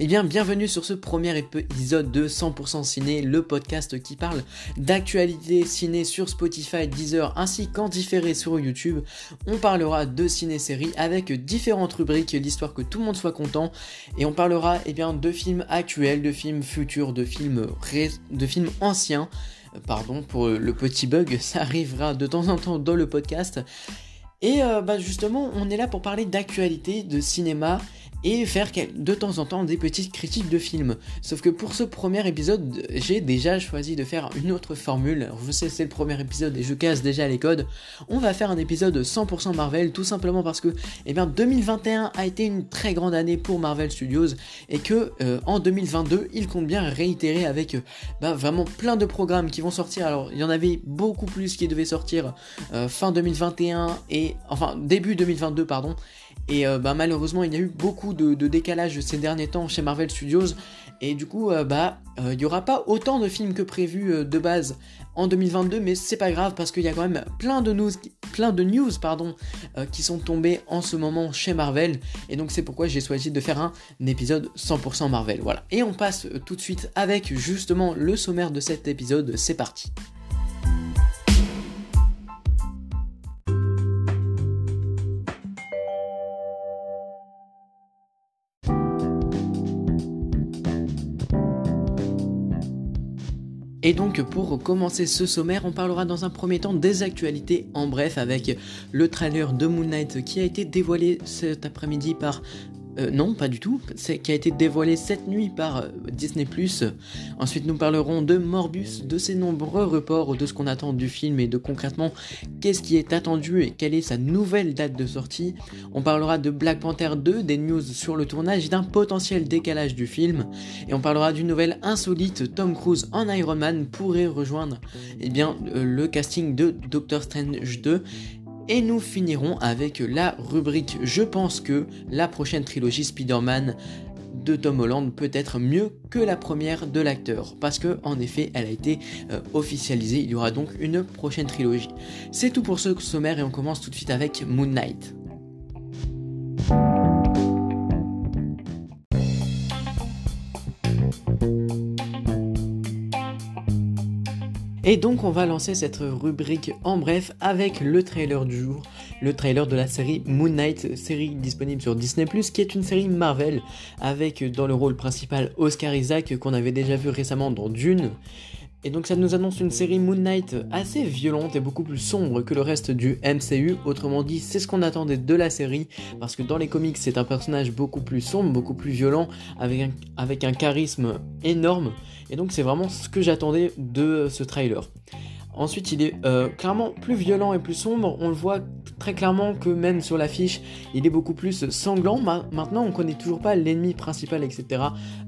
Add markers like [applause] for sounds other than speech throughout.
Eh bien, bienvenue sur ce premier épisode de 100% Ciné, le podcast qui parle d'actualité ciné sur Spotify, Deezer ainsi qu'en différé sur YouTube. On parlera de ciné-série avec différentes rubriques, l'histoire que tout le monde soit content. Et on parlera eh bien, de films actuels, de films futurs, de films, anciens. Euh, pardon pour le petit bug, [laughs] ça arrivera de temps en temps dans le podcast. Et euh, bah justement, on est là pour parler d'actualité, de cinéma et faire de temps en temps des petites critiques de films. Sauf que pour ce premier épisode, j'ai déjà choisi de faire une autre formule. je sais c'est le premier épisode et je casse déjà les codes. On va faire un épisode 100% Marvel tout simplement parce que eh bien 2021 a été une très grande année pour Marvel Studios et que euh, en 2022, ils comptent bien réitérer avec euh, bah, vraiment plein de programmes qui vont sortir. Alors, il y en avait beaucoup plus qui devaient sortir euh, fin 2021 et enfin début 2022 pardon et bah, malheureusement, il y a eu beaucoup de, décalage ces derniers temps chez Marvel Studios. Et du coup, euh, bah, euh, il n'y aura pas autant de films que prévu de base en 2022, mais c'est pas grave parce qu'il y a quand même plein de news, qui sont tombées en ce moment chez Marvel. Et donc c'est pourquoi j'ai choisi de faire un épisode 100% Marvel. Voilà. Et on passe tout de suite avec justement le sommaire de cet épisode. C'est parti. Et donc pour commencer ce sommaire, on parlera dans un premier temps des actualités en bref avec le trailer de Moon Knight qui a été dévoilé cet après-midi par euh, non, pas du tout. Qui a été dévoilé cette nuit par euh, Disney+. Ensuite, nous parlerons de Morbus, de ses nombreux reports, de ce qu'on attend du film et de concrètement qu'est-ce qui est attendu et quelle est sa nouvelle date de sortie. On parlera de Black Panther 2, des news sur le tournage et d'un potentiel décalage du film. Et on parlera d'une nouvelle insolite. Tom Cruise en Iron Man pourrait rejoindre eh bien, euh, le casting de Doctor Strange 2 et nous finirons avec la rubrique Je pense que la prochaine trilogie Spider-Man de Tom Holland peut être mieux que la première de l'acteur. Parce que en effet elle a été euh, officialisée. Il y aura donc une prochaine trilogie. C'est tout pour ce sommaire et on commence tout de suite avec Moon Knight Et donc on va lancer cette rubrique en bref avec le trailer du jour, le trailer de la série Moon Knight, série disponible sur Disney ⁇ qui est une série Marvel avec dans le rôle principal Oscar Isaac qu'on avait déjà vu récemment dans Dune. Et donc ça nous annonce une série Moon Knight assez violente et beaucoup plus sombre que le reste du MCU. Autrement dit, c'est ce qu'on attendait de la série, parce que dans les comics, c'est un personnage beaucoup plus sombre, beaucoup plus violent, avec un, avec un charisme énorme. Et donc c'est vraiment ce que j'attendais de ce trailer. Ensuite, il est euh, clairement plus violent et plus sombre. On le voit très clairement que même sur l'affiche, il est beaucoup plus sanglant. maintenant, on connaît toujours pas l'ennemi principal, etc.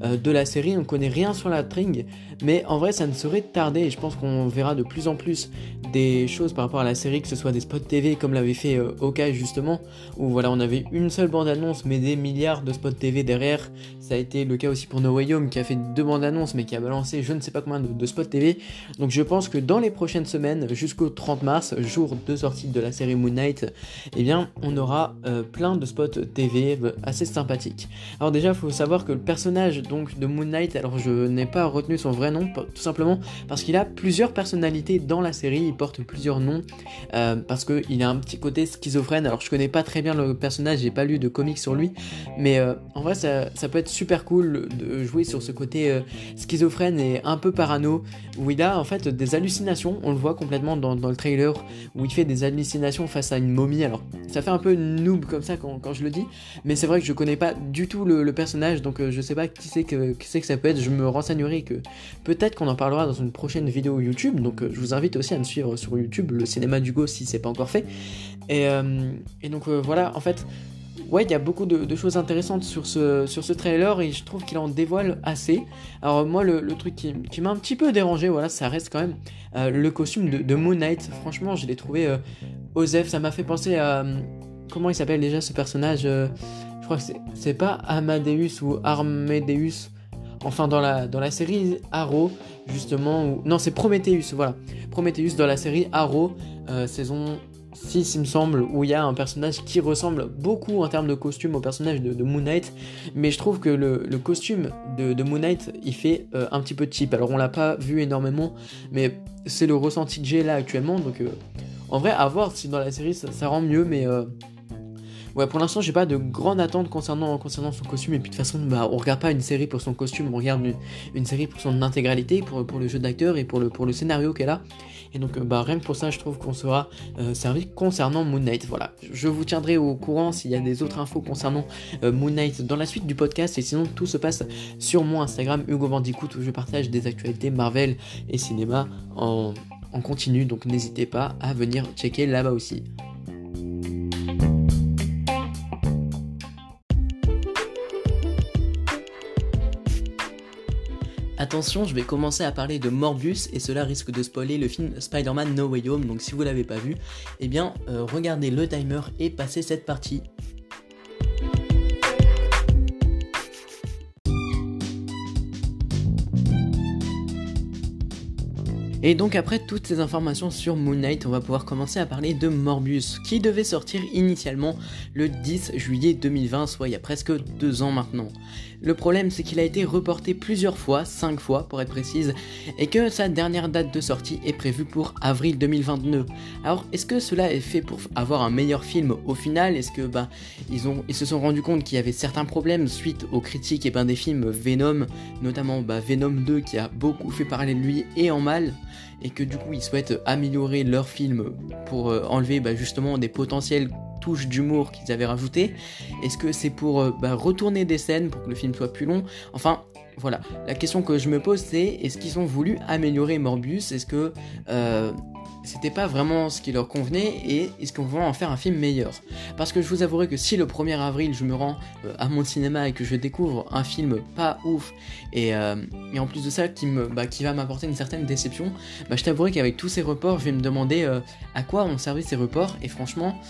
Euh, de la série. On connaît rien sur la string, mais en vrai, ça ne serait tardé. Et je pense qu'on verra de plus en plus des choses par rapport à la série, que ce soit des spots TV comme l'avait fait euh, justement, où voilà, on avait une seule bande annonce, mais des milliards de spots TV derrière. Ça a été le cas aussi pour No Way Home, qui a fait deux bandes annonces, mais qui a balancé je ne sais pas combien de spots TV. Donc je pense que dans les prochaines semaine jusqu'au 30 mars, jour de sortie de la série Moon Knight, eh bien on aura euh, plein de spots TV assez sympathiques. Alors déjà, il faut savoir que le personnage donc de Moon Knight, alors je n'ai pas retenu son vrai nom, tout simplement parce qu'il a plusieurs personnalités dans la série, il porte plusieurs noms, euh, parce qu'il a un petit côté schizophrène. Alors je connais pas très bien le personnage, j'ai pas lu de comics sur lui, mais euh, en vrai ça, ça, peut être super cool de jouer sur ce côté schizophrène et un peu parano, où il a en fait des hallucinations, on le voit complètement dans, le trailer où il fait des hallucinations face à une momie. Alors, ça fait un peu noob comme ça quand, je le dis, mais c'est vrai que je connais pas du tout le, personnage, donc euh, je sais pas qui c'est que, que ça peut être. Je me renseignerai que peut-être qu'on en parlera dans une prochaine vidéo YouTube, donc euh, je vous invite aussi à me suivre sur YouTube, le cinéma du Go si c'est pas encore fait. Et, euh, et donc voilà, en fait ouais, il y a beaucoup de, choses intéressantes sur ce, sur ce trailer et je trouve qu'il en dévoile assez. Alors moi, le, truc qui, m'a un petit peu dérangé, voilà, ça reste quand même euh, le costume de, Moon Knight. Franchement, je l'ai trouvé euh, Osef, ça m'a fait penser à... Euh, comment il s'appelle déjà ce personnage Je crois que c'est pas Amadeus ou Armedeus. Enfin, dans la, dans la série Arrow, justement, non, c'est Prometheus, voilà. Prometheus dans la série Arrow, saison 6, il me semble, où il y a un personnage qui ressemble beaucoup en termes de costume au personnage de, Moon Knight, mais je trouve que le, costume de, Moon Knight, il fait euh, un petit peu cheap. Alors on l'a pas vu énormément, mais c'est le ressenti que j'ai là actuellement, donc euh, en vrai, à voir si dans la série ça, rend mieux, mais euh, ouais, pour l'instant, j'ai pas de grande attente concernant, concernant son costume. Et puis de toute façon, bah, on regarde pas une série pour son costume, on regarde une, série pour son intégralité, pour, pour le jeu d'acteur et pour le, pour le scénario qu'elle a. Et donc, euh, bah, rien que pour ça, je trouve qu'on sera euh, servi concernant Moon Knight. Voilà, je vous tiendrai au courant s'il y a des autres infos concernant euh, Moon Knight dans la suite du podcast. Et sinon, tout se passe sur mon Instagram, Hugo Bandicoot, où je partage des actualités Marvel et cinéma en, en continu. Donc, n'hésitez pas à venir checker là-bas aussi. Attention, je vais commencer à parler de Morbius et cela risque de spoiler le film Spider-Man No Way Home. Donc si vous l'avez pas vu, eh bien euh, regardez le timer et passez cette partie. Et donc après toutes ces informations sur Moon Knight, on va pouvoir commencer à parler de Morbius, qui devait sortir initialement le 10 juillet 2020, soit il y a presque deux ans maintenant. Le problème c'est qu'il a été reporté plusieurs fois, 5 fois pour être précise, et que sa dernière date de sortie est prévue pour avril 2022. Alors est-ce que cela est fait pour avoir un meilleur film au final? Est-ce que bah ils, ont, ils se sont rendus compte qu'il y avait certains problèmes suite aux critiques et ben, des films Venom, notamment bah, Venom 2 qui a beaucoup fait parler de lui et en mal? Et que du coup ils souhaitent améliorer leur film pour euh, enlever bah, justement des potentielles touches d'humour qu'ils avaient rajoutées. Est-ce que c'est pour euh, bah, retourner des scènes pour que le film soit plus long? Enfin, voilà. La question que je me pose, c'est est-ce qu'ils ont voulu améliorer Morbius? Est-ce que euh, c'était pas vraiment ce qui leur convenait et est-ce qu'on va en faire un film meilleur? Parce que je vous avouerai que si le 1er avril je me rends euh, à mon cinéma et que je découvre un film pas ouf et, euh, en plus de ça qui, me, bah, qui va m'apporter une certaine déception, bah, je t'avouerai qu'avec tous ces reports je vais me demander à quoi ont servi ces reports et franchement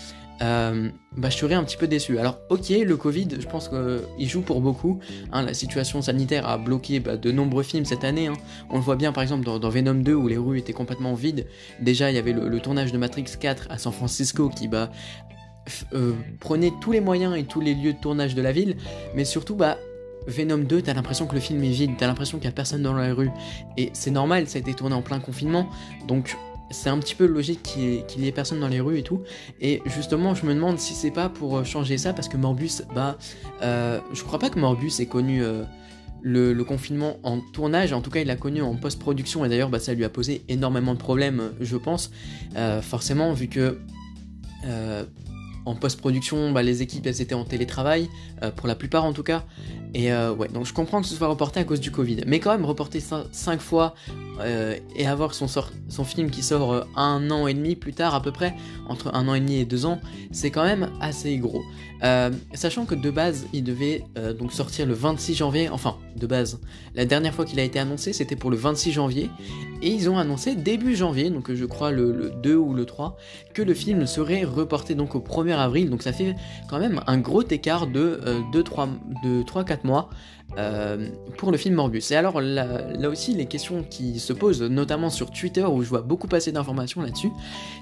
euh, bah, je serais un petit peu déçu. Alors, ok, le Covid, je pense qu'il joue pour beaucoup. Hein, la situation sanitaire a bloqué bah, de nombreux films cette année. Hein. On le voit bien, par exemple, dans, Venom 2, où les rues étaient complètement vides. Déjà, il y avait le, tournage de Matrix 4 à San Francisco qui bah, euh, prenait tous les moyens et tous les lieux de tournage de la ville. Mais surtout, bah, Venom 2, t'as l'impression que le film est vide, t'as l'impression qu'il n'y a personne dans la rue. Et c'est normal, ça a été tourné en plein confinement. Donc, c'est un petit peu logique qu'il y, ait personne dans les rues et tout. Et justement, je me demande si c'est pas pour euh, changer ça, parce que Morbus, bah, euh, je crois pas que Morbus ait connu euh, le, confinement en tournage. En tout cas, il l'a connu en post-production, et d'ailleurs, bah, ça lui a posé énormément de problèmes, je pense. forcément, vu que en post-production, bah, les équipes elles étaient en télétravail, pour la plupart en tout cas. Et ouais, donc je comprends que ce soit reporté à cause du Covid. Mais quand même, reporter 5 fois euh, et avoir son, film qui sort euh, un an et demi plus tard à peu près, entre un an et demi et deux ans, c'est quand même assez gros. Euh, sachant que de base, il devait donc sortir le 26 janvier, enfin de base, la dernière fois qu'il a été annoncé c'était pour le 26 janvier, et ils ont annoncé début janvier, donc je crois le, 2 ou le 3, que le film serait reporté donc au 1er avril, donc ça fait quand même un gros écart de 3-4 mois. Euh, pour le film Morbus. Et alors là, aussi, les questions qui se posent, notamment sur Twitter où je vois beaucoup passer d'informations là-dessus,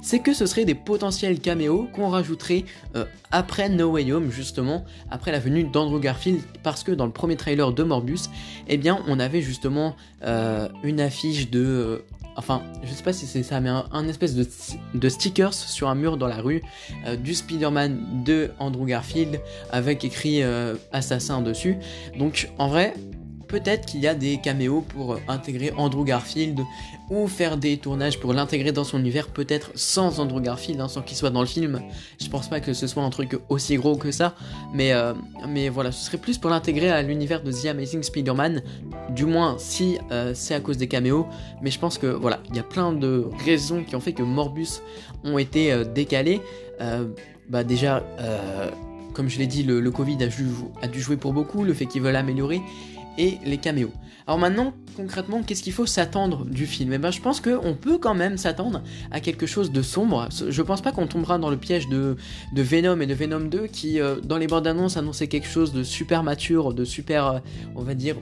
c'est que ce serait des potentiels caméos qu'on rajouterait euh, après No Way Home, justement, après la venue d'Andrew Garfield, parce que dans le premier trailer de Morbus, eh bien, on avait justement euh, une affiche de enfin, je sais pas si c'est ça, mais un, espèce de, stickers sur un mur dans la rue du Spider-Man de Andrew Garfield avec écrit assassin dessus. Donc en vrai, peut-être qu'il y a des caméos pour intégrer Andrew Garfield ou faire des tournages pour l'intégrer dans son univers, peut-être sans Andrew Garfield, hein, sans qu'il soit dans le film. Je pense pas que ce soit un truc aussi gros que ça, mais, euh, mais voilà, ce serait plus pour l'intégrer à l'univers de The Amazing Spider-Man, du moins si euh, c'est à cause des caméos, mais je pense que voilà, il y a plein de raisons qui ont fait que Morbus ont été euh, décalés. bah déjà, comme je l'ai dit, le, Covid a, dû jouer pour beaucoup, le fait qu'ils veulent améliorer, et les caméos. Alors maintenant, concrètement, qu'est-ce qu'il faut s'attendre du film? Eh ben, je pense qu'on peut quand même s'attendre à quelque chose de sombre. Je pense pas qu'on tombera dans le piège de, de, Venom et de Venom 2 qui, euh, dans les bandes annonces, annonçaient quelque chose de super mature, de super, euh, on va dire,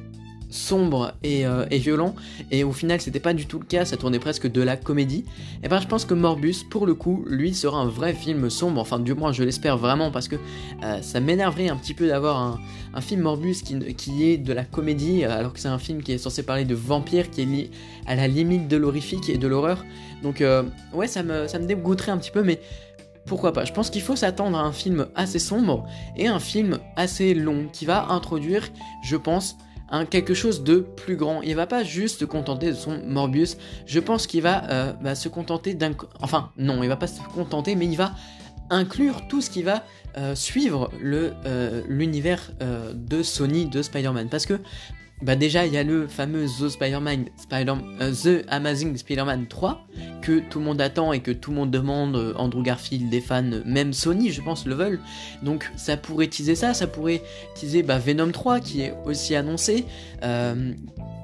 sombre euh, et, violent, et au final c'était pas du tout le cas, ça tournait presque de la comédie, et eh ben je pense que Morbus, pour le coup, lui sera un vrai film sombre, enfin du moins je l'espère vraiment, parce que euh, ça m'énerverait un petit peu d'avoir un, film Morbus qui, qui, est de la comédie, alors que c'est un film qui est censé parler de vampires, qui est à la limite de l'horrifique et de l'horreur, donc euh, ouais ça me, ça me dégoûterait un petit peu, mais pourquoi pas. Je pense qu'il faut s'attendre à un film assez sombre et un film assez long qui va introduire, je pense, quelque chose de plus grand. Il va pas juste se contenter de son Morbius. Je pense qu'il va, euh, se contenter d'un... Enfin, non, il va pas se contenter, mais il va inclure tout ce qui va euh, suivre euh, l'univers de Sony de Spider-Man. Parce que bah déjà il y a le fameux The Spider-Man, Spider euh, The Amazing Spider-Man 3 que tout le monde attend et que tout le monde demande, euh, Andrew Garfield, des fans, même Sony je pense le veulent. Donc ça pourrait teaser ça, ça pourrait teaser bah, Venom 3 qui est aussi annoncé. Euh,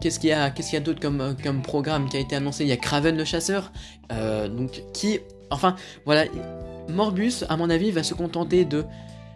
qu'est-ce qu'il y a, qu'il y a d'autre comme, comme programme qui a été annoncé? Il y a Craven le chasseur, donc qui, enfin voilà, Morbus à mon avis va se contenter de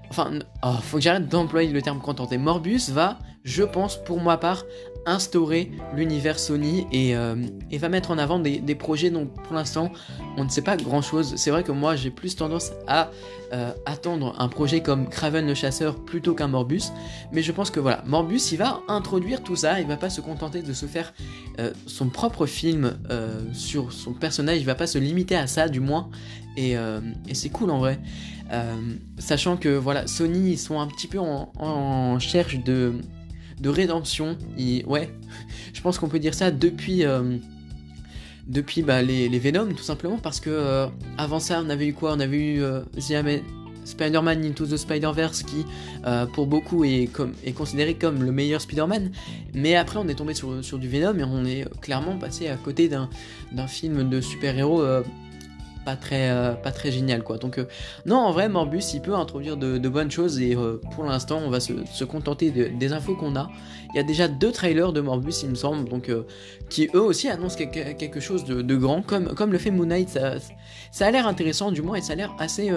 Enfin, oh, faut que j'arrête d'employer le terme contenté. Morbus va, je pense, pour moi part, instaurer l'univers Sony et, euh, va mettre en avant des, projets. Dont pour l'instant on ne sait pas grand chose. C'est vrai que moi j'ai plus tendance à euh, attendre un projet comme Craven le chasseur plutôt qu'un Morbus, mais je pense que voilà, Morbus il va introduire tout ça, il va pas se contenter de se faire euh, son propre film sur son personnage, il va pas se limiter à ça du moins, et, et c'est cool en vrai. sachant que voilà, Sony ils sont un petit peu en, en cherche de de rédemption. ouais, [laughs] je pense qu'on peut dire ça depuis, euh, depuis bah, les, les Venom, tout simplement, parce que euh, avant ça, on avait eu quoi? On avait eu euh, Spider-Man Into the Spider-Verse qui, pour beaucoup, est, comme, est considéré comme le meilleur Spider-Man. Mais après, on est tombé sur, sur, du Venom et on est clairement passé à côté d'un film de super-héros pas très, euh, pas très génial quoi. Donc euh, non, en vrai, Morbus, il peut introduire de, bonnes choses et euh, pour l'instant, on va se, contenter des infos qu'on a. Il y a déjà deux trailers de Morbus, il me semble, donc qui eux aussi annoncent quelque, chose de, grand, comme, comme le fait Moon Knight. Ça, ça a l'air intéressant du moins et ça a l'air assez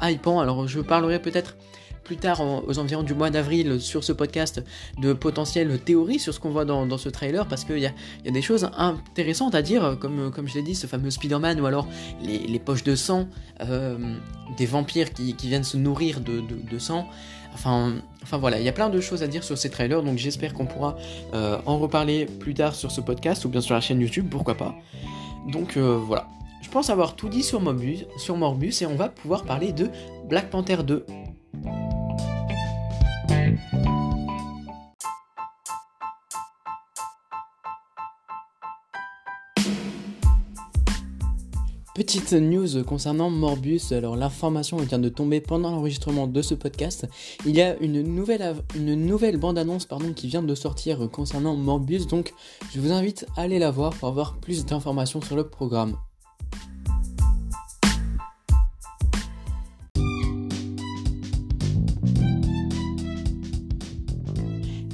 hypant. Alors je parlerai peut-être plus tard, aux environs du mois d'avril, sur ce podcast, de potentielles théories sur ce qu'on voit dans, ce trailer, parce qu'il y a, des choses intéressantes à dire, comme, je l'ai dit, ce fameux Spider-Man, ou alors les, poches de sang, euh, des vampires qui, viennent se nourrir de, sang. Enfin, voilà, il y a plein de choses à dire sur ces trailers, donc j'espère qu'on pourra euh, en reparler plus tard sur ce podcast, ou bien sur la chaîne YouTube, pourquoi pas. Donc euh, voilà. Je pense avoir tout dit sur Morbus et on va pouvoir parler de Black Panther 2. Petite news concernant Morbus, alors l'information vient de tomber pendant l'enregistrement de ce podcast. Il y a une nouvelle, bande-annonce pardon, qui vient de sortir concernant Morbus, donc je vous invite à aller la voir pour avoir plus d'informations sur le programme.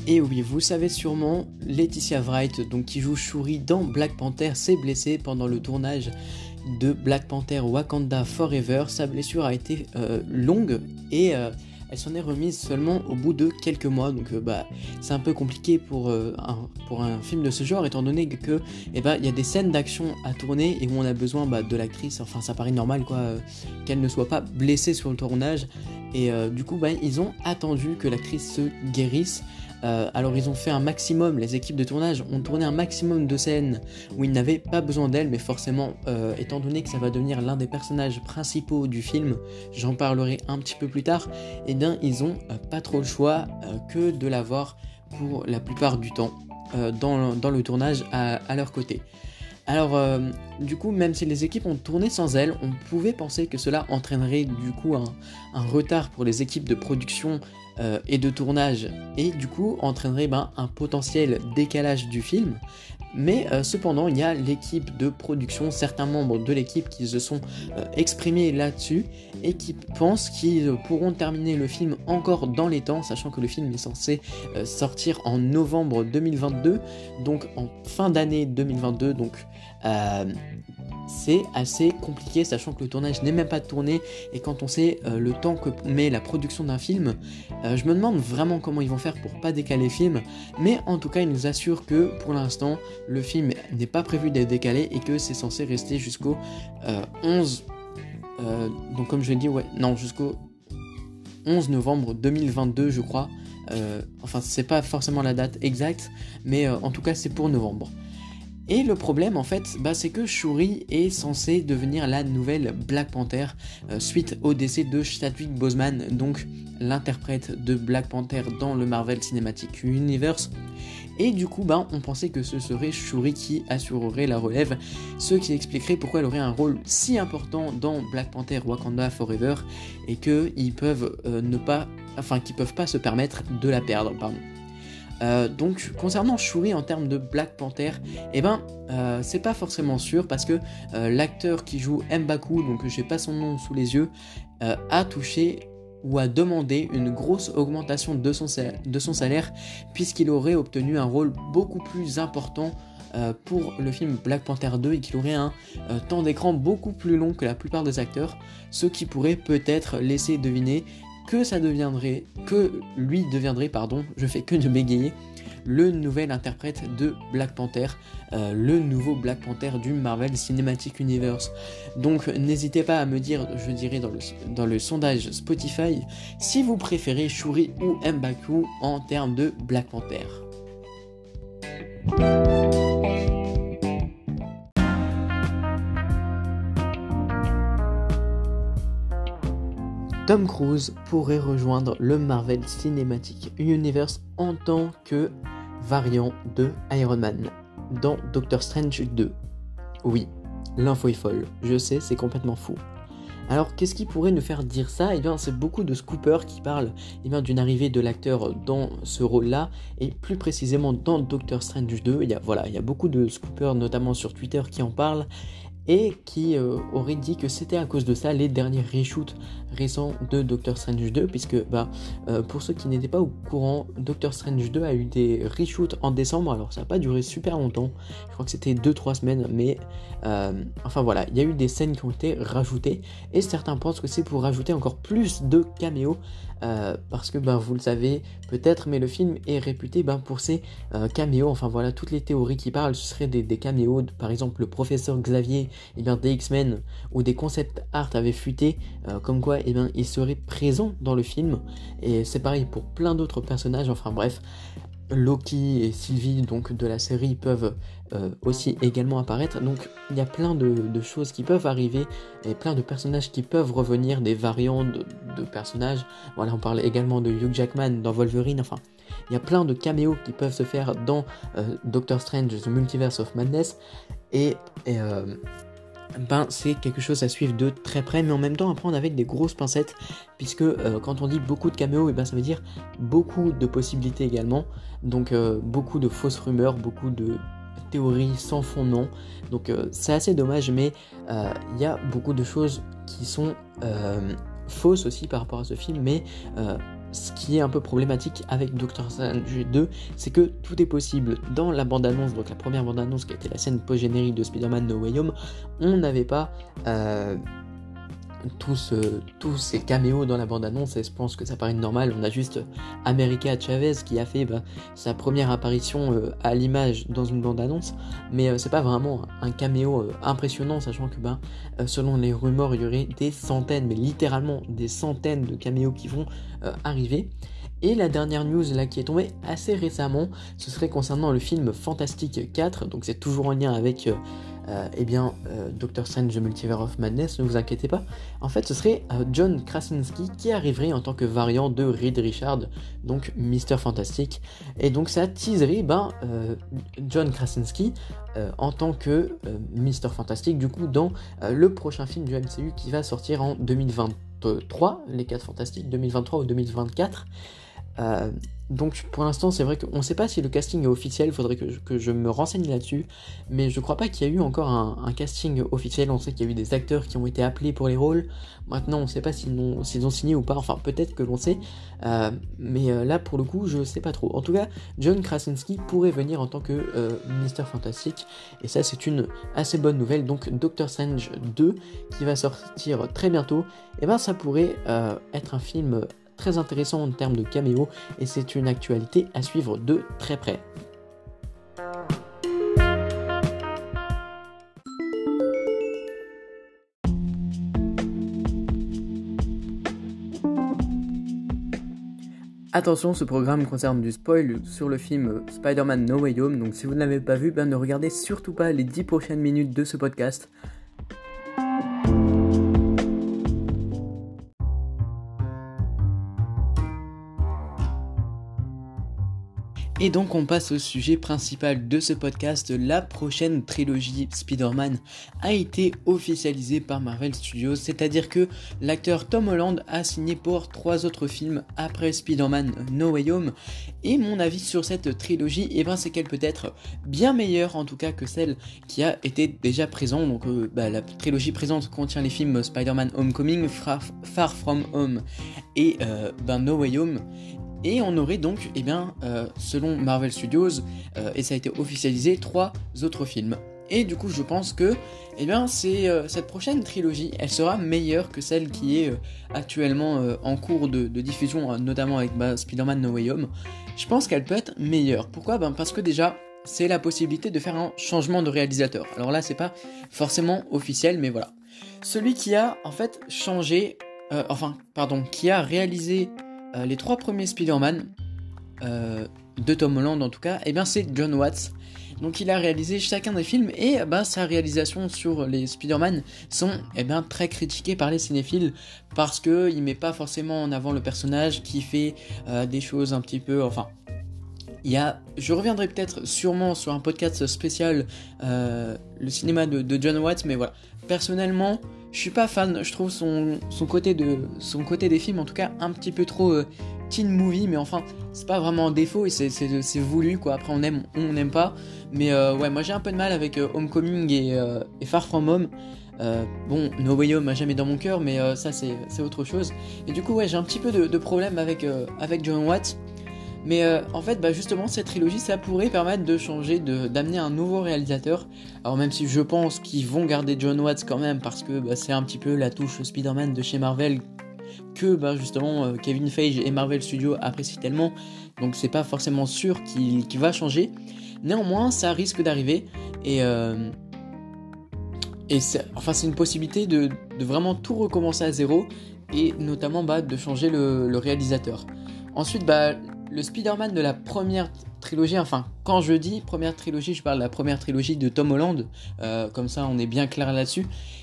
Et oui, vous savez sûrement, Laetitia Wright, donc qui joue Shuri dans Black Panther, s'est blessée pendant le tournage de Black Panther Wakanda Forever. Sa blessure a été euh, longue et euh, elle s'en est remise seulement au bout de quelques mois. Donc euh, bah, c'est un peu compliqué pour, un, film de ce genre étant donné que eh bah, il y a des scènes d'action à tourner et où on a besoin bah, de l'actrice. Enfin ça paraît normal quoi qu'elle ne soit pas blessée sur le tournage. Et du coup bah, ils ont attendu que l'actrice se guérisse. Euh, alors ils ont fait un maximum, les équipes de tournage ont tourné un maximum de scènes où ils n'avaient pas besoin d'elle, mais forcément, euh, étant donné que ça va devenir l'un des personnages principaux du film, j'en parlerai un petit peu plus tard, et eh bien ils ont euh, pas trop le choix que de l'avoir pour la plupart du temps dans, le tournage à, leur côté. Alors, du coup, même si les équipes ont tourné sans elle, on pouvait penser que cela entraînerait du coup un retard pour les équipes de production euh, et de tournage et du coup entraînerait ben, un potentiel décalage du film. Mais euh, cependant, il y a l'équipe de production, certains membres de l'équipe qui se sont euh, exprimés là-dessus et qui pensent qu'ils pourront terminer le film encore dans les temps, sachant que le film est censé sortir en novembre 2022, donc en fin d'année 2022. Donc c'est assez compliqué, sachant que le tournage n'est même pas tourné, et quand on sait euh, le temps que met la production d'un film, euh, je me demande vraiment comment ils vont faire pour pas décaler le film, mais en tout cas, ils nous assurent que pour l'instant, le film n'est pas prévu d'être décalé et que c'est censé rester jusqu'au 11. donc, comme je l'ai dit, ouais, non, jusqu'au 11 novembre 2022, je crois. enfin, c'est pas forcément la date exacte, mais en tout cas, c'est pour novembre. Et le problème en fait, bah, c'est que Shuri est censé devenir la nouvelle Black Panther euh, suite au décès de Chadwick Boseman, donc l'interprète de Black Panther dans le Marvel Cinematic Universe. Et du coup, bah, on pensait que ce serait Shuri qui assurerait la relève, ce qui expliquerait pourquoi elle aurait un rôle si important dans Black Panther Wakanda Forever et qu'ils peuvent euh, ne pas, enfin, qu'ils peuvent pas se permettre de la perdre. Euh, donc concernant Shuri en termes de Black Panther, eh ben euh, c'est pas forcément sûr parce que euh, l'acteur qui joue Mbaku, donc j'ai pas son nom sous les yeux, a touché ou a demandé une grosse augmentation de son salaire, de son salaire puisqu'il aurait obtenu un rôle beaucoup plus important pour le film Black Panther 2 et qu'il aurait un temps d'écran beaucoup plus long que la plupart des acteurs, ce qui pourrait peut-être laisser deviner que ça deviendrait, que lui deviendrait, pardon, je fais que de bégayer, le nouvel interprète de Black Panther, euh, le nouveau Black Panther du Marvel Cinematic Universe. Donc n'hésitez pas à me dire, je dirais dans le, dans le sondage Spotify, si vous préférez Shuri ou Mbaku en termes de Black Panther. Tom Cruise pourrait rejoindre le Marvel Cinematic Universe en tant que variant de Iron Man dans Doctor Strange 2. Oui, l'info est folle, je sais, c'est complètement fou. Alors qu'est-ce qui pourrait nous faire dire ça? Eh bien c'est beaucoup de scoopers qui parlent eh d'une arrivée de l'acteur dans ce rôle-là, et plus précisément dans Doctor Strange 2. Il y a, voilà, il y a beaucoup de scoopers, notamment sur Twitter, qui en parlent, et qui euh, aurait dit que c'était à cause de ça les derniers reshoots récents de Doctor Strange 2 puisque bah, euh, pour ceux qui n'étaient pas au courant Doctor Strange 2 a eu des reshoots en décembre. Alors ça n'a pas duré super longtemps. Je crois que c'était 2-3 semaines mais euh, enfin voilà. Il y a eu des scènes qui ont été rajoutées et certains pensent que c'est pour rajouter encore plus de caméos parce que bah, vous le savez peut-être mais le film est réputé bah, pour ses caméos enfin voilà toutes les théories qui parlent ce seraient des, caméos par exemple le professeur Xavier et eh bien, des X-Men ou des concept art avaient fuité, euh, comme quoi et eh bien, ils seraient présents dans le film. Et c'est pareil pour plein d'autres personnages, enfin bref. Loki et Sylvie donc de la série peuvent euh, aussi également apparaître. Donc il y a plein de, choses qui peuvent arriver et plein de personnages qui peuvent revenir, des variants de, personnages. Voilà, on parle également de Hugh Jackman dans Wolverine. Enfin, il y a plein de caméos qui peuvent se faire dans euh, Doctor Strange, The Multiverse of Madness. Et, euh, ben, c'est quelque chose à suivre de très près, mais en même temps à prendre avec des grosses pincettes, puisque quand on dit beaucoup de caméos, et eh ben, ça veut dire beaucoup de possibilités également, donc beaucoup de fausses rumeurs, beaucoup de théories sans fondement, donc c'est assez dommage, mais il y a beaucoup de choses qui sont fausses aussi par rapport à ce film, mais ce qui est un peu problématique avec Doctor Strange 2, c'est que tout est possible. Dans la bande-annonce, donc la première bande-annonce qui a été la scène post-générique de Spider-Man No Way Home, on n'avait pas euh, tous, tous ces caméos dans la bande-annonce et je pense que ça paraît normal. On a juste America Chavez qui a fait bah, sa première apparition euh, à l'image dans une bande-annonce, mais euh, c'est pas vraiment un caméo euh, impressionnant, sachant que bah, selon les rumeurs, il y aurait des centaines, mais littéralement des centaines de caméos qui vont arriver. Et la dernière news là qui est tombée assez récemment, ce serait concernant le film Fantastic 4, donc c'est toujours en lien avec euh, eh bien, euh, Doctor Strange The Multiverse of Madness, ne vous inquiétez pas. En fait, ce serait euh, John Krasinski qui arriverait en tant que variant de Reed Richard, donc Mister Fantastic. Et donc, ça teaserait ben, John Krasinski en tant que Mister Fantastic, du coup, dans le prochain film du MCU qui va sortir en 2023, Les 4 Fantastiques, 2023 ou 2024. Donc pour l'instant, c'est vrai qu'on ne sait pas si le casting est officiel, il faudrait que je, me renseigne là-dessus, mais je crois pas qu'il y a eu encore un, casting officiel, on sait qu'il y a eu des acteurs qui ont été appelés pour les rôles, maintenant on ne sait pas s'ils ont, ont, signé ou pas, enfin peut-être que l'on sait, euh, mais euh, là pour le coup je sais pas trop. En tout cas, John Krasinski pourrait venir en tant que euh, Ministère Fantastique, et ça c'est une assez bonne nouvelle, donc Doctor Strange 2 qui va sortir très bientôt, et ben ça pourrait être un film très intéressant en termes de caméo et c'est une actualité à suivre de très près. Attention, ce programme concerne du spoil sur le film Spider-Man No Way Home, donc si vous ne l'avez pas vu, ben ne regardez surtout pas les 10 prochaines minutes de ce podcast. Et donc on passe au sujet principal de ce podcast. La prochaine trilogie Spider-Man a été officialisée par Marvel Studios, c'est-à-dire que l'acteur Tom Holland a signé pour trois autres films après Spider-Man No Way Home. Et mon avis sur cette trilogie, eh ben, c'est qu'elle peut être bien meilleure en tout cas que celle qui a été déjà présente. Donc euh, bah, la trilogie présente contient les films Spider-Man Homecoming, Far, From Home et euh, ben, No Way Home. Et on aurait donc, eh bien, euh, selon Marvel Studios, euh, et ça a été officialisé, trois autres films. Et du coup, je pense que, eh bien, euh, cette prochaine trilogie, elle sera meilleure que celle qui est actuellement en cours de, diffusion, notamment avec bah, Spider-Man No Way Home. Je pense qu'elle peut être meilleure. Pourquoi? Ben, Parce que déjà, c'est la possibilité de faire un changement de réalisateur. Alors là, c'est pas forcément officiel, mais voilà. Celui qui a en fait changé, enfin, pardon, qui a réalisé euh, les trois premiers Spider-Man, euh, de Tom Holland en tout cas, et eh bien c'est John Watts. Donc il a réalisé chacun des films et bah, sa réalisation sur les Spider-Man sont eh bien, très critiquées par les cinéphiles parce qu'il met pas forcément en avant le personnage qui fait euh, des choses un petit peu... Enfin, je reviendrai peut-être sûrement sur un podcast spécial cinéma de, John Watts, mais voilà. Personnellement, je suis pas fan, je trouve son, son, côté de, son côté des films en tout cas un petit peu trop euh, teen movie, mais enfin c'est pas vraiment un défaut et c'est voulu quoi. Après on aime on n'aime pas, mais euh, ouais moi j'ai un peu de mal avec euh, Homecoming et, et, Far From Home. bon, No Way Home a jamais dans mon cœur, mais ça c'est autre chose. Et du coup ouais j'ai un petit peu de, de problème avec, avec John Watts. Mais euh, en fait, bah justement, cette trilogie, ça pourrait permettre de changer, d'amener un nouveau réalisateur. Alors même si je pense qu'ils vont garder John Watts quand même, parce que bah, c'est un petit peu la touche Spider-Man de chez Marvel que bah, justement euh, Kevin Feige et Marvel Studios apprécient tellement. Donc c'est pas forcément sûr qu'il va changer. Néanmoins, ça risque d'arriver. Et... Euh, et enfin, c'est une possibilité de, de, vraiment tout recommencer à zéro et notamment bah, de changer le, le réalisateur. Ensuite, bah, le Spider-Man de la première trilogie, enfin, quand je dis première trilogie, je parle de la première trilogie de Tom Holland, euh, comme ça on est bien clair là-dessus,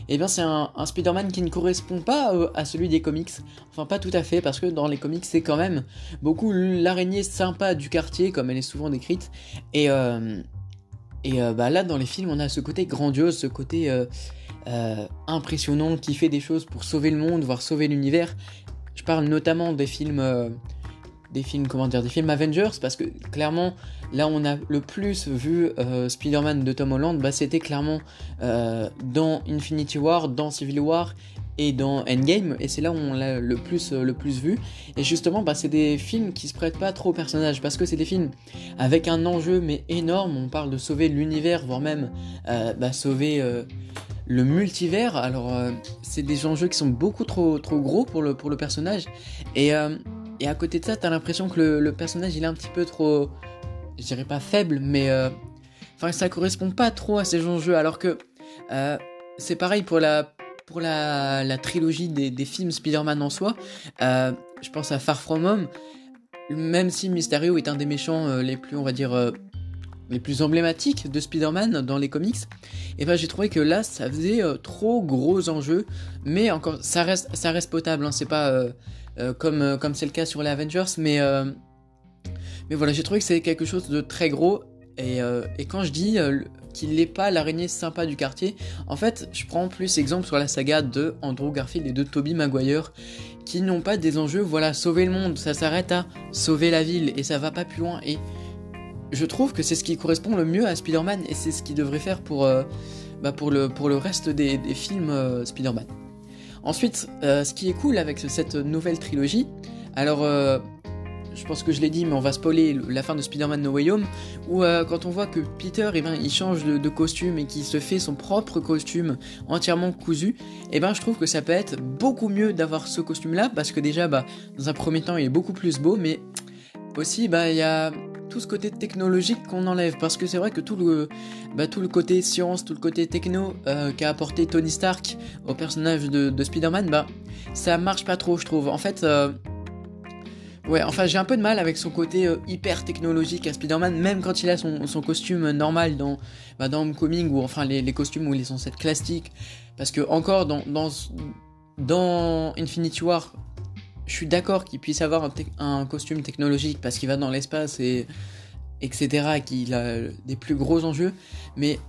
et eh bien c'est un, Spider-Man qui ne correspond pas euh, à celui des comics, enfin pas tout à fait, parce que dans les comics c'est quand même beaucoup l'araignée sympa du quartier, comme elle est souvent décrite, et, euh, et bah, là dans les films on a ce côté grandiose, ce côté impressionnant qui fait des choses pour sauver le monde, voire sauver l'univers, je parle notamment des films des films, comment dire, des films Avengers, parce que clairement, là on a le plus vu euh, Spider-Man de Tom Holland, bah, c'était clairement euh, dans Infinity War, dans Civil War et dans Endgame, et c'est là où on l'a le plus, le plus vu. Et justement, bah, c'est des films qui se prêtent pas trop aux personnages, parce que c'est des films avec un enjeu mais énorme. On parle de sauver l'univers, voire même euh, bah, sauver le multivers. Alors, c'est des enjeux qui sont beaucoup trop, trop gros pour le, pour le personnage. Et et à côté de ça, t'as l'impression que le, personnage il est un petit peu trop, je dirais pas faible, mais euh, enfin ça correspond pas trop à ces enjeux. Alors que euh, c'est pareil pour la pour la, trilogie des, films Spider-Man en soi. Euh, je pense à Far From Home. Même si Mysterio est un des méchants les plus, on va dire, les plus emblématiques de Spider-Man dans les comics, et ben j'ai trouvé que là ça faisait trop gros enjeux, mais encore ça reste ça reste potable, hein, c'est pas euh, comme euh, comme c'est le cas sur les Avengers, mais euh, mais voilà, j'ai trouvé que c'est quelque chose de très gros. Et, et quand je dis qu'il n'est pas l'araignée sympa du quartier, en fait, je prends plus exemple sur la saga de Andrew Garfield et de Tobey Maguire, qui n'ont pas des enjeux, voilà, sauver le monde, ça s'arrête à sauver la ville et ça va pas plus loin. Et je trouve que c'est ce qui correspond le mieux à Spider-Man et c'est ce qu'il devrait faire pour, euh, bah, pour, le, pour le reste des, films euh, Spider-Man. Ensuite, euh, ce qui est cool avec cette nouvelle trilogie, alors je pense que je l'ai dit, mais on va spoiler la fin de Spider-Man No Way Home, où quand on voit que Peter, eh ben, il change de, costume et qu'il se fait son propre costume entièrement cousu, eh ben, je trouve que ça peut être beaucoup mieux d'avoir ce costume-là, parce que déjà, bah, dans un premier temps, il est beaucoup plus beau, mais aussi, bah, il y a tout ce côté technologique qu'on enlève parce que c'est vrai que tout le, bah, tout le côté science, tout le côté techno euh, qu'a apporté Tony Stark au personnage de, Spider-Man, bah ça marche pas trop je trouve. En fait, euh, ouais, enfin j'ai un peu de mal avec son côté euh, hyper technologique à Spider-Man, même quand il a son, costume normal dans, bah, dans Homecoming ou enfin les, costumes où il est censé être classique. Parce que encore dans, dans, dans Infinity War, je suis d'accord qu'il puisse avoir un, costume technologique parce qu'il va dans l'espace et etc. qu'il a des plus gros enjeux, mais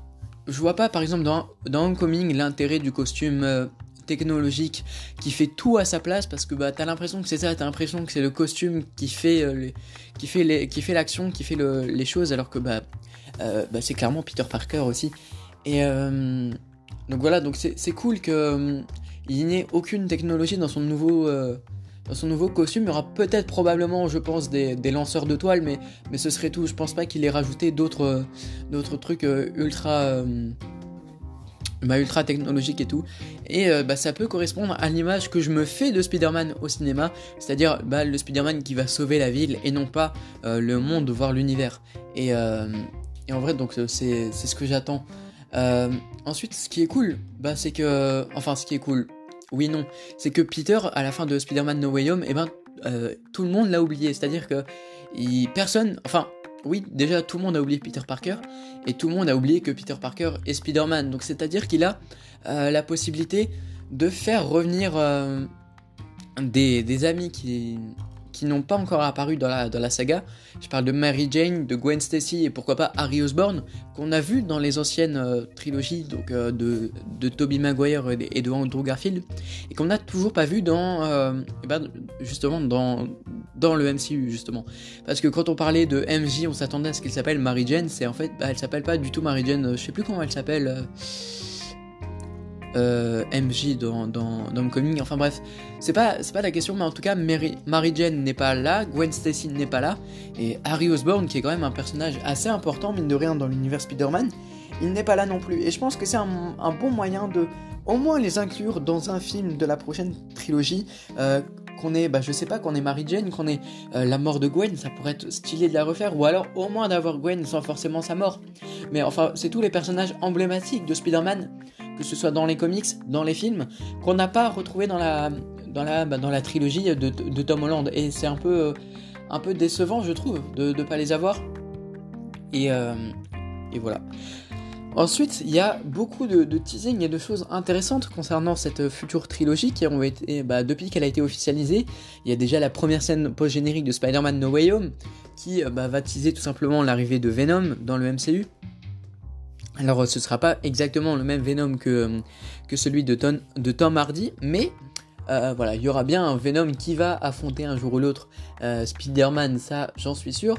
je vois pas par exemple dans, Homecoming l'intérêt du costume euh, technologique qui fait tout à sa place parce que bah t'as l'impression que c'est ça, t'as l'impression que c'est le costume qui fait euh, qui fait qui fait l'action, qui fait les choses alors que bah, euh, bah, c'est clairement Peter Parker aussi. Et donc voilà, donc c'est cool que il aucune technologie dans son nouveau dans son nouveau costume, il y aura peut-être probablement, je pense, des, lanceurs de toile, mais, ce serait tout. Je pense pas qu'il ait rajouté d'autres d'autres trucs euh, ultra euh, bah, ultra technologiques et tout. Et euh, bah, ça peut correspondre à l'image que je me fais de Spider-Man au cinéma, c'est-à-dire bah, le Spider-Man qui va sauver la ville et non pas le monde, voire l'univers. Et, et, en vrai, donc c'est ce que j'attends. ensuite, ce qui est cool, bah, c'est que. Enfin, ce qui est cool oui, non. C'est que Peter, à la fin de Spider-Man No Way Home, eh ben, euh, tout le monde l'a oublié. C'est-à-dire que personne. Enfin, oui, déjà, tout le monde a oublié Peter Parker. Et tout le monde a oublié que Peter Parker est Spider-Man. Donc, c'est-à-dire qu'il a euh, la possibilité de faire revenir euh, des, amis qui, qui n'ont pas encore apparu dans la, dans la saga. Je parle de Mary Jane, de Gwen Stacy et pourquoi pas Harry Osborn, qu'on a vu dans les anciennes euh, trilogies euh, de, de Tobey Maguire et de, Andrew Garfield, et qu'on n'a toujours pas vu dans, euh, eh ben, justement dans, dans le MCU, justement. Parce que quand on parlait de MJ, on s'attendait à ce qu'elle s'appelle Mary Jane, c'est en fait, bah, elle s'appelle pas du tout Mary Jane, je sais plus comment elle s'appelle. Euh, MJ dans, dans, Homecoming. Enfin bref, c'est pas, pas la question, mais en tout cas, Mary, Jane n'est pas là, Gwen Stacy n'est pas là, et Harry Osborn, qui est quand même un personnage assez important, mine de rien, dans l'univers Spider-Man, il n'est pas là non plus. Et je pense que c'est un, bon moyen de au moins les inclure dans un film de la prochaine trilogie. Euh, qu'on ait, bah, je sais pas, qu'on ait Mary Jane, qu'on ait euh, la mort de Gwen, ça pourrait être stylé de la refaire, ou alors au moins d'avoir Gwen sans forcément sa mort. Mais enfin, c'est tous les personnages emblématiques de Spider-Man que ce soit dans les comics, dans les films, qu'on n'a pas retrouvé dans la, dans la, bah, dans la trilogie de, Tom Holland. Et c'est un peu, un peu décevant, je trouve, de ne pas les avoir. Et, euh, et voilà. Ensuite, il y a beaucoup de, teasing et de choses intéressantes concernant cette future trilogie bah, depuis qu'elle a été officialisée. Il y a déjà la première scène post-générique de Spider-Man No Way Home qui bah, va teaser tout simplement l'arrivée de Venom dans le MCU. Alors ce sera pas exactement le même Venom que, que celui de, Tom Hardy, mais euh, voilà, il y aura bien un Venom qui va affronter un jour ou l'autre euh, Spider-Man, ça j'en suis sûr.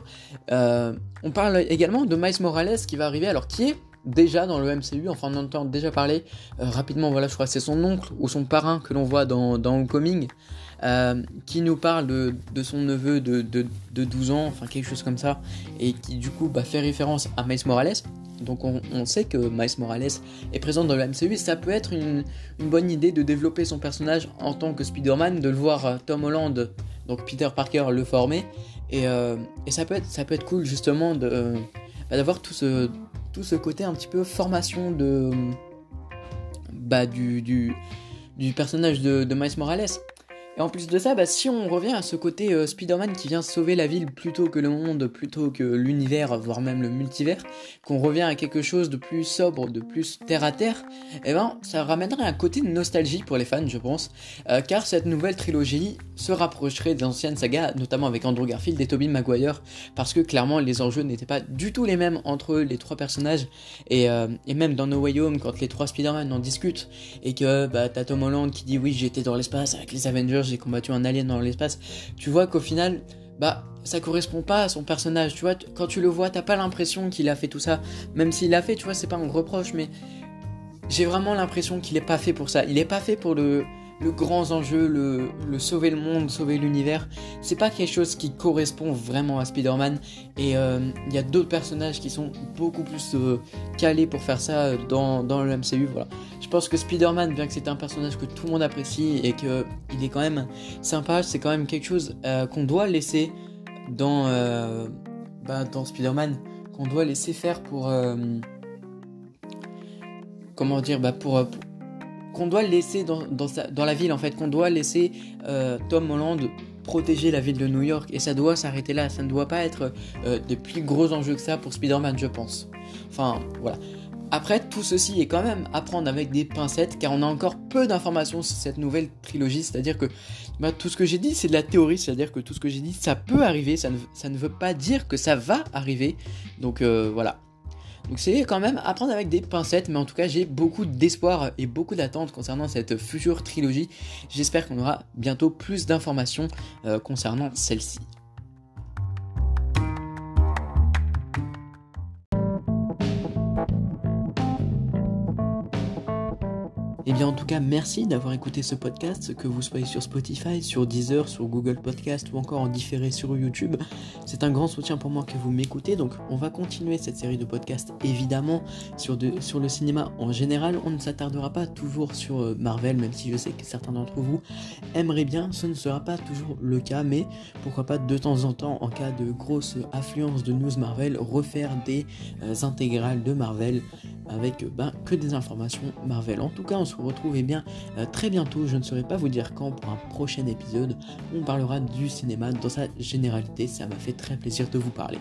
Euh, on parle également de Miles Morales qui va arriver, alors qui est déjà dans le MCU, enfin on entend déjà parler rapidement, voilà je crois c'est son oncle ou son parrain que l'on voit dans, dans Homecoming, qui nous parle de, son neveu de, 12 ans, enfin quelque chose comme ça, et qui du coup bah, fait référence à Miles Morales. Donc on, sait que Miles Morales est présent dans le MCU et ça peut être une, bonne idée de développer son personnage en tant que Spider-Man, de le voir euh, Tom Holland, donc Peter Parker, le former. Et, euh, ça, peut être, ça peut être cool justement de, d'avoir tout ce, tout ce côté un petit peu formation de, bah, du, personnage de, de Miles Morales. Et en plus de ça, bah, si on revient à ce côté euh, Spider-Man qui vient sauver la ville plutôt que le monde, plutôt que l'univers, voire même le multivers, qu'on revient à quelque chose de plus sobre, de plus terre à terre, eh ben ça ramènerait un côté de nostalgie pour les fans, je pense, euh, car cette nouvelle trilogie se rapprocherait des anciennes sagas, notamment avec Andrew Garfield et Tobey Maguire, parce que clairement les enjeux n'étaient pas du tout les mêmes entre les trois personnages, et, euh, même dans No Way Home, quand les trois Spider-Man en discutent, et que bah, t'as Tom Holland qui dit oui j'étais dans l'espace avec les Avengers j'ai combattu un alien dans l'espace. Tu vois qu'au final, bah, ça correspond pas à son personnage. Tu vois, quand tu le vois, t'as pas l'impression qu'il a fait tout ça. Même s'il l'a fait, tu vois, c'est pas un reproche, mais j'ai vraiment l'impression qu'il est pas fait pour ça. Il est pas fait pour le, le grand enjeu, le, sauver le monde, sauver l'univers. C'est pas quelque chose qui correspond vraiment à Spider-Man. Et euh, il y a d'autres personnages qui sont beaucoup plus euh, calés pour faire ça dans, dans le MCU. Voilà. Je pense que Spider-Man, bien que c'est un personnage que tout le monde apprécie et qu'il est quand même sympa, c'est quand même quelque chose euh, qu'on doit laisser dans, bah, dans Spider-Man, qu'on doit laisser faire pour comment dire, bah pour, qu'on doit laisser dans, la ville en fait, qu'on doit laisser euh, Tom Holland protéger la ville de New York et ça doit s'arrêter là, ça ne doit pas être euh, de plus gros enjeux que ça pour Spider-Man je pense. Enfin voilà. Après tout ceci est quand même à prendre avec des pincettes car on a encore peu d'informations sur cette nouvelle trilogie, c'est-à-dire que bah, tout ce que j'ai dit c'est de la théorie, c'est-à-dire que tout ce que j'ai dit ça peut arriver, ça ne, ça ne veut pas dire que ça va arriver, donc euh, voilà. Donc c'est quand même à prendre avec des pincettes, mais en tout cas j'ai beaucoup d'espoir et beaucoup d'attentes concernant cette future trilogie. J'espère qu'on aura bientôt plus d'informations euh, concernant celle-ci. En tout cas merci d'avoir écouté ce podcast, que vous soyez sur Spotify, sur Deezer, sur Google Podcast ou encore en différé sur YouTube. C'est un grand soutien pour moi que vous m'écoutez, donc on va continuer cette série de podcasts évidemment sur, le cinéma en général. On ne s'attardera pas toujours sur euh, Marvel, même si je sais que certains d'entre vous aimeraient bien, ce ne sera pas toujours le cas, mais pourquoi pas de temps en temps, en cas de grosse affluence de news Marvel, refaire des euh, intégrales de Marvel avec ben, que des informations Marvel. En tout cas, on se retrouve eh bien, euh, très bientôt, je ne saurais pas vous dire quand, pour un prochain épisode. On parlera du cinéma dans sa généralité, ça m'a fait très plaisir de vous parler.